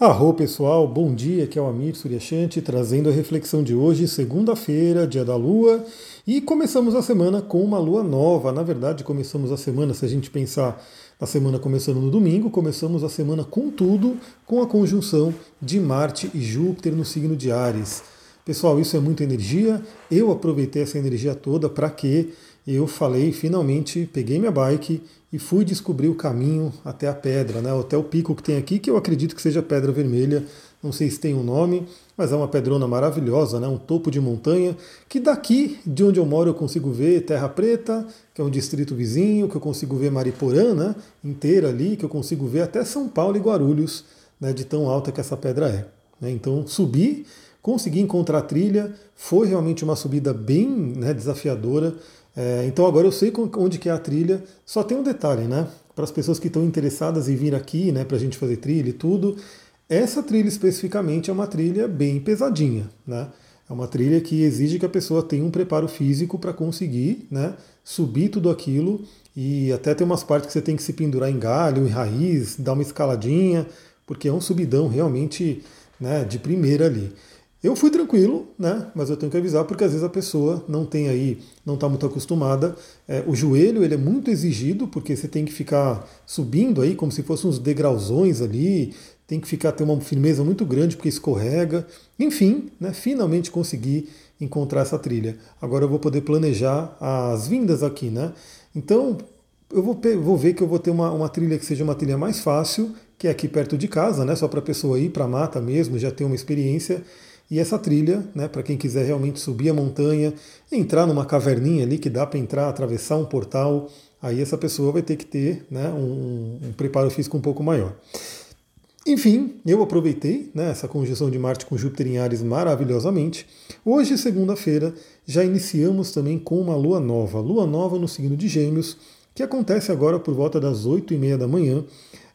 Arro pessoal, bom dia, aqui é o Amir Suryashanti trazendo a reflexão de hoje, segunda-feira, dia da lua, e começamos a semana com uma lua nova. Na verdade, começamos a semana, se a gente pensar na semana começando no domingo, começamos a semana com tudo, com a conjunção de Marte e Júpiter no signo de Ares. Pessoal, isso é muita energia. Eu aproveitei essa energia toda para que eu falei, finalmente peguei minha bike e fui descobrir o caminho até a pedra, né, até o pico que tem aqui, que eu acredito que seja Pedra Vermelha, não sei se tem um nome, mas é uma pedrona maravilhosa, né, um topo de montanha, que daqui, de onde eu moro, eu consigo ver Terra Preta, que é um distrito vizinho, que eu consigo ver Mariporã né, inteira ali, que eu consigo ver até São Paulo e Guarulhos, né, de tão alta que essa pedra é. Né, então subi, consegui encontrar a trilha, foi realmente uma subida bem né, desafiadora, é, então agora eu sei onde que é a trilha. Só tem um detalhe, né? Para as pessoas que estão interessadas em vir aqui, né, para a gente fazer trilha e tudo, essa trilha especificamente é uma trilha bem pesadinha, né? É uma trilha que exige que a pessoa tenha um preparo físico para conseguir, né, subir tudo aquilo e até tem umas partes que você tem que se pendurar em galho, em raiz, dar uma escaladinha, porque é um subidão realmente, né, de primeira ali. Eu fui tranquilo, né? Mas eu tenho que avisar porque às vezes a pessoa não tem aí, não está muito acostumada. É, o joelho ele é muito exigido porque você tem que ficar subindo aí como se fossem uns degrauzões ali. Tem que ficar ter uma firmeza muito grande porque escorrega. Enfim, né? Finalmente consegui encontrar essa trilha. Agora eu vou poder planejar as vindas aqui, né? Então eu vou, vou ver que eu vou ter uma, uma trilha que seja uma trilha mais fácil, que é aqui perto de casa, né? Só para a pessoa ir para a mata mesmo, já ter uma experiência e essa trilha, né, para quem quiser realmente subir a montanha, entrar numa caverninha ali que dá para entrar, atravessar um portal, aí essa pessoa vai ter que ter né, um, um preparo físico um pouco maior. Enfim, eu aproveitei né, essa conjunção de Marte com Júpiter em Ares maravilhosamente. Hoje, segunda-feira, já iniciamos também com uma lua nova. Lua nova no signo de Gêmeos, que acontece agora por volta das 8 e meia da manhã.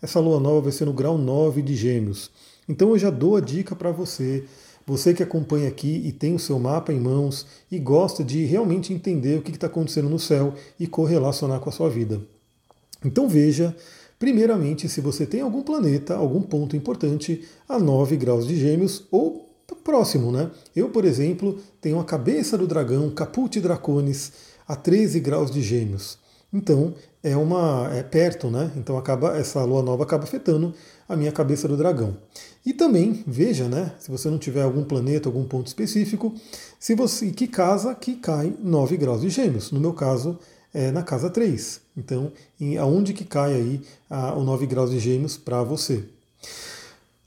Essa lua nova vai ser no grau 9 de Gêmeos. Então eu já dou a dica para você você que acompanha aqui e tem o seu mapa em mãos e gosta de realmente entender o que está acontecendo no céu e correlacionar com a sua vida. Então veja, primeiramente, se você tem algum planeta, algum ponto importante a 9 graus de gêmeos ou próximo, né? Eu, por exemplo, tenho a cabeça do dragão, Caput Draconis, a 13 graus de gêmeos. Então, é uma é perto, né? Então acaba essa lua nova acaba afetando a minha cabeça do dragão. E também veja, né, se você não tiver algum planeta, algum ponto específico, se você que casa que cai 9 graus de Gêmeos. No meu caso, é na casa 3. Então, em, aonde que cai aí a, o 9 graus de Gêmeos para você?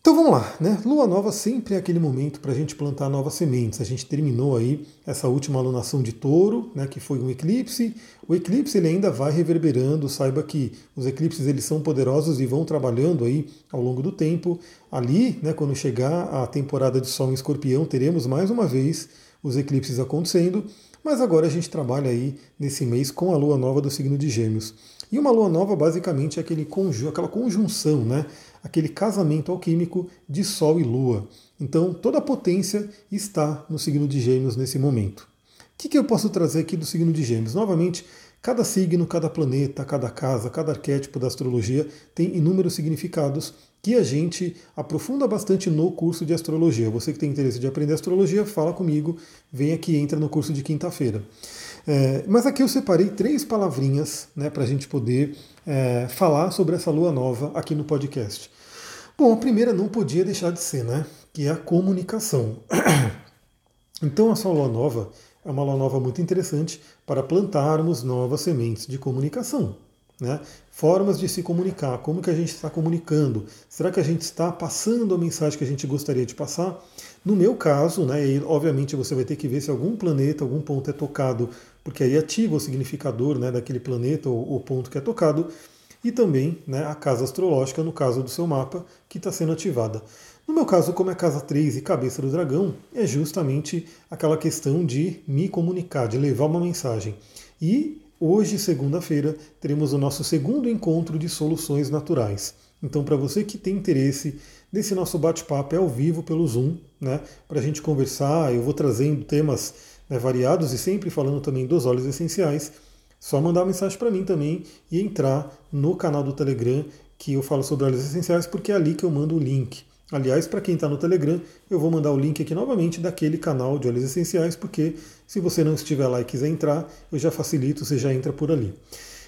Então vamos lá, né? Lua nova sempre é aquele momento para a gente plantar novas sementes. A gente terminou aí essa última alunação de touro, né, que foi um eclipse. O eclipse ele ainda vai reverberando, saiba que os eclipses eles são poderosos e vão trabalhando aí ao longo do tempo. Ali, né, quando chegar a temporada de Sol em Escorpião, teremos mais uma vez os eclipses acontecendo. Mas agora a gente trabalha aí nesse mês com a lua nova do signo de Gêmeos. E uma lua nova basicamente é aquele conju aquela conjunção, né? aquele casamento alquímico de Sol e Lua. Então toda a potência está no signo de Gêmeos nesse momento. O que, que eu posso trazer aqui do signo de Gêmeos? Novamente, cada signo, cada planeta, cada casa, cada arquétipo da astrologia tem inúmeros significados que a gente aprofunda bastante no curso de astrologia. Você que tem interesse de aprender astrologia, fala comigo, vem aqui, entra no curso de quinta-feira. É, mas aqui eu separei três palavrinhas né, para a gente poder é, falar sobre essa lua nova aqui no podcast. Bom, a primeira não podia deixar de ser, né? Que é a comunicação. Então, essa lua nova é uma lua nova muito interessante para plantarmos novas sementes de comunicação. Né? Formas de se comunicar, como que a gente está comunicando? Será que a gente está passando a mensagem que a gente gostaria de passar? No meu caso, né, e obviamente você vai ter que ver se algum planeta, algum ponto é tocado, porque aí ativa o significador né, daquele planeta ou, ou ponto que é tocado, e também né, a casa astrológica, no caso do seu mapa, que está sendo ativada. No meu caso, como é casa 3 e cabeça do dragão, é justamente aquela questão de me comunicar, de levar uma mensagem. E hoje, segunda-feira, teremos o nosso segundo encontro de soluções naturais. Então, para você que tem interesse nesse nosso bate-papo é ao vivo pelo Zoom, né, para a gente conversar, eu vou trazendo temas né, variados e sempre falando também dos óleos essenciais. Só mandar uma mensagem para mim também e entrar no canal do Telegram que eu falo sobre óleos essenciais, porque é ali que eu mando o link. Aliás, para quem está no Telegram, eu vou mandar o link aqui novamente daquele canal de óleos essenciais, porque se você não estiver lá e quiser entrar, eu já facilito, você já entra por ali.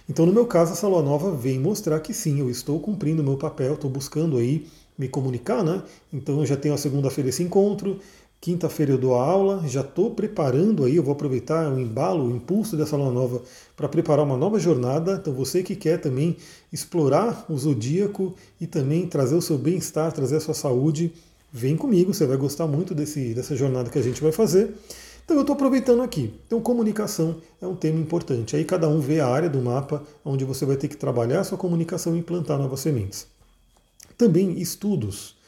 Então, no meu caso, essa lua nova vem mostrar que sim, eu estou cumprindo o meu papel, estou buscando aí me comunicar, né? Então, eu já tenho a segunda-feira esse encontro, Quinta-feira eu dou a aula, já estou preparando aí, eu vou aproveitar o embalo, o impulso dessa lua nova para preparar uma nova jornada. Então você que quer também explorar o zodíaco e também trazer o seu bem-estar, trazer a sua saúde, vem comigo, você vai gostar muito desse, dessa jornada que a gente vai fazer. Então eu estou aproveitando aqui. Então comunicação é um tema importante. Aí cada um vê a área do mapa onde você vai ter que trabalhar a sua comunicação e implantar novas sementes. Também estudos.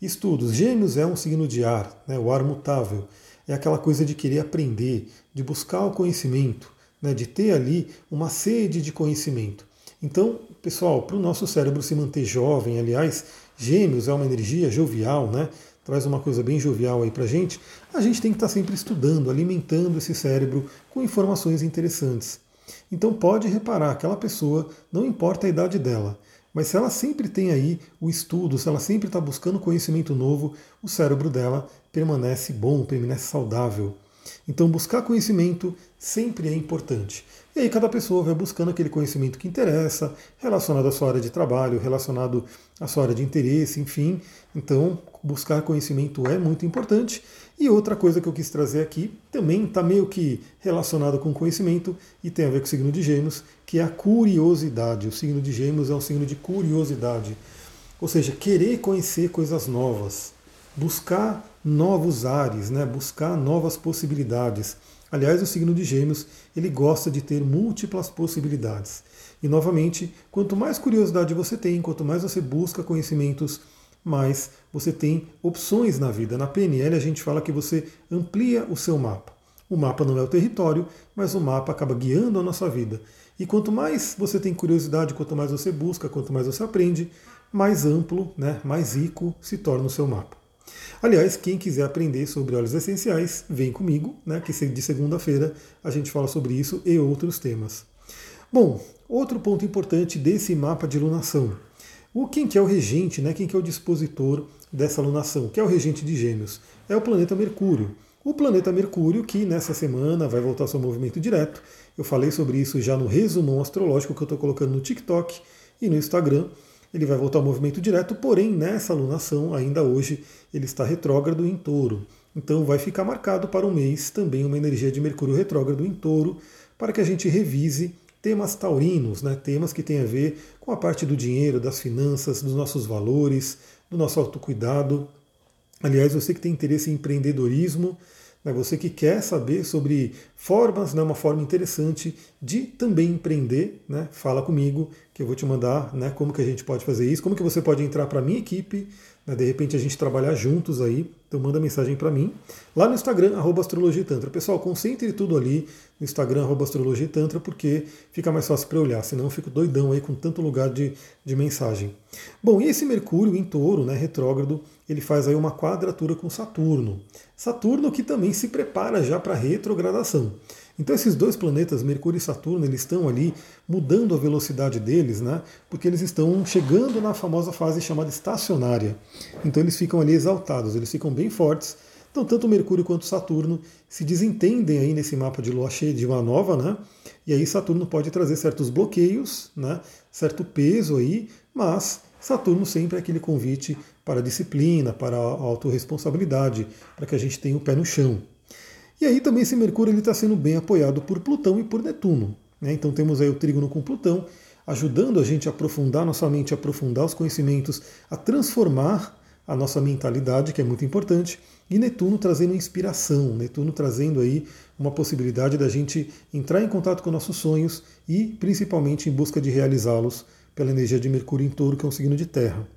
Estudos. Gêmeos é um signo de ar, né, o ar mutável. É aquela coisa de querer aprender, de buscar o conhecimento, né, de ter ali uma sede de conhecimento. Então, pessoal, para o nosso cérebro se manter jovem, aliás, Gêmeos é uma energia jovial, né? Traz uma coisa bem jovial aí para gente. A gente tem que estar tá sempre estudando, alimentando esse cérebro com informações interessantes. Então pode reparar, aquela pessoa, não importa a idade dela, mas se ela sempre tem aí o estudo, se ela sempre está buscando conhecimento novo, o cérebro dela permanece bom, permanece saudável. Então, buscar conhecimento sempre é importante. E aí, cada pessoa vai buscando aquele conhecimento que interessa, relacionado à sua área de trabalho, relacionado à sua área de interesse, enfim. Então, buscar conhecimento é muito importante. E outra coisa que eu quis trazer aqui também está meio que relacionado com conhecimento e tem a ver com o signo de Gêmeos, que é a curiosidade. O signo de Gêmeos é um signo de curiosidade, ou seja, querer conhecer coisas novas, buscar novos ares, né? buscar novas possibilidades. Aliás, o signo de Gêmeos ele gosta de ter múltiplas possibilidades. E novamente, quanto mais curiosidade você tem, quanto mais você busca conhecimentos mais você tem opções na vida. Na PNL a gente fala que você amplia o seu mapa. O mapa não é o território, mas o mapa acaba guiando a nossa vida. E quanto mais você tem curiosidade, quanto mais você busca, quanto mais você aprende, mais amplo, né, mais rico se torna o seu mapa. Aliás, quem quiser aprender sobre óleos essenciais, vem comigo, né, que de segunda-feira a gente fala sobre isso e outros temas. Bom, outro ponto importante desse mapa de lunação. O quem que é o regente, né? Quem que é o dispositor dessa lunação? Que é o regente de Gêmeos? É o planeta Mercúrio. O planeta Mercúrio, que nessa semana vai voltar ao seu movimento direto. Eu falei sobre isso já no resumão astrológico que eu estou colocando no TikTok e no Instagram. Ele vai voltar ao movimento direto, porém nessa lunação, ainda hoje, ele está retrógrado em touro. Então vai ficar marcado para o mês também uma energia de Mercúrio retrógrado em touro, para que a gente revise temas taurinos, né? temas que têm a ver com a parte do dinheiro, das finanças, dos nossos valores, do nosso autocuidado. Aliás, você que tem interesse em empreendedorismo, né? você que quer saber sobre formas, né? uma forma interessante de também empreender, né? fala comigo que eu vou te mandar né? como que a gente pode fazer isso, como que você pode entrar para a minha equipe, né? de repente a gente trabalhar juntos aí, então manda mensagem para mim, lá no Instagram, arroba Astrologia Tantra. Pessoal, concentre tudo ali no Instagram, arroba Astrologia Tantra, porque fica mais fácil para olhar, senão eu fico doidão aí com tanto lugar de, de mensagem. Bom, e esse Mercúrio em touro, né, retrógrado, ele faz aí uma quadratura com Saturno. Saturno que também se prepara já para retrogradação. Então esses dois planetas, Mercúrio e Saturno, eles estão ali mudando a velocidade deles, né? Porque eles estão chegando na famosa fase chamada estacionária. Então eles ficam ali exaltados, eles ficam bem fortes. Então tanto Mercúrio quanto Saturno se desentendem aí nesse mapa de lua cheia de uma nova, né? E aí Saturno pode trazer certos bloqueios, né? Certo peso aí, mas Saturno sempre é aquele convite para disciplina, para a autorresponsabilidade, para que a gente tenha o pé no chão. E aí também esse Mercúrio está sendo bem apoiado por Plutão e por Netuno. Né? Então temos aí o trígono com Plutão, ajudando a gente a aprofundar nossa mente, a aprofundar os conhecimentos, a transformar a nossa mentalidade, que é muito importante, e Netuno trazendo inspiração, Netuno trazendo aí uma possibilidade da gente entrar em contato com nossos sonhos e principalmente em busca de realizá-los pela energia de Mercúrio em Touro, que é um signo de terra.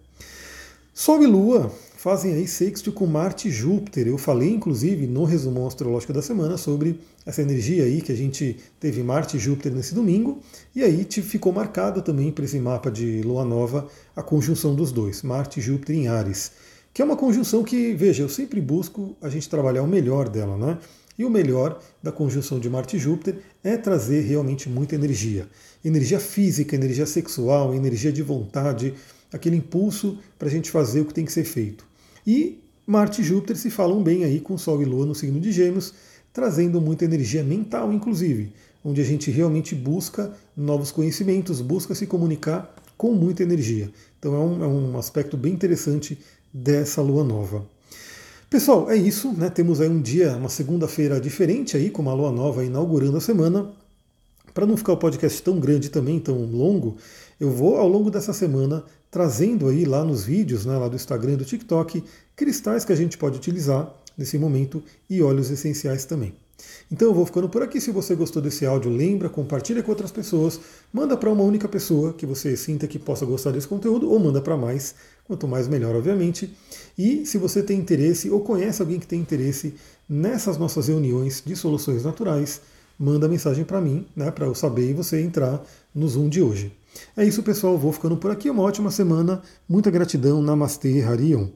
Sol e Lua fazem aí sexto com Marte e Júpiter. Eu falei, inclusive, no resumão astrológico da semana sobre essa energia aí que a gente teve Marte e Júpiter nesse domingo, e aí ficou marcado também para esse mapa de Lua Nova a conjunção dos dois, Marte e Júpiter em Ares, que é uma conjunção que, veja, eu sempre busco a gente trabalhar o melhor dela, né? E o melhor da conjunção de Marte e Júpiter é trazer realmente muita energia. Energia física, energia sexual, energia de vontade, aquele impulso para a gente fazer o que tem que ser feito. E Marte e Júpiter se falam bem aí com Sol e Lua no signo de Gêmeos, trazendo muita energia mental, inclusive, onde a gente realmente busca novos conhecimentos, busca se comunicar com muita energia. Então é um, é um aspecto bem interessante dessa lua nova. Pessoal, é isso, né? Temos aí um dia, uma segunda-feira diferente aí, com uma lua nova inaugurando a semana. Para não ficar o podcast tão grande também, tão longo, eu vou ao longo dessa semana trazendo aí lá nos vídeos, né, lá do Instagram e do TikTok, cristais que a gente pode utilizar nesse momento e óleos essenciais também. Então eu vou ficando por aqui. Se você gostou desse áudio, lembra, compartilha com outras pessoas, manda para uma única pessoa que você sinta que possa gostar desse conteúdo ou manda para mais, quanto mais melhor, obviamente. E se você tem interesse ou conhece alguém que tem interesse nessas nossas reuniões de soluções naturais, manda mensagem para mim, né, para eu saber e você entrar no Zoom de hoje. É isso, pessoal. Vou ficando por aqui. Uma ótima semana. Muita gratidão. Namastê, Harion.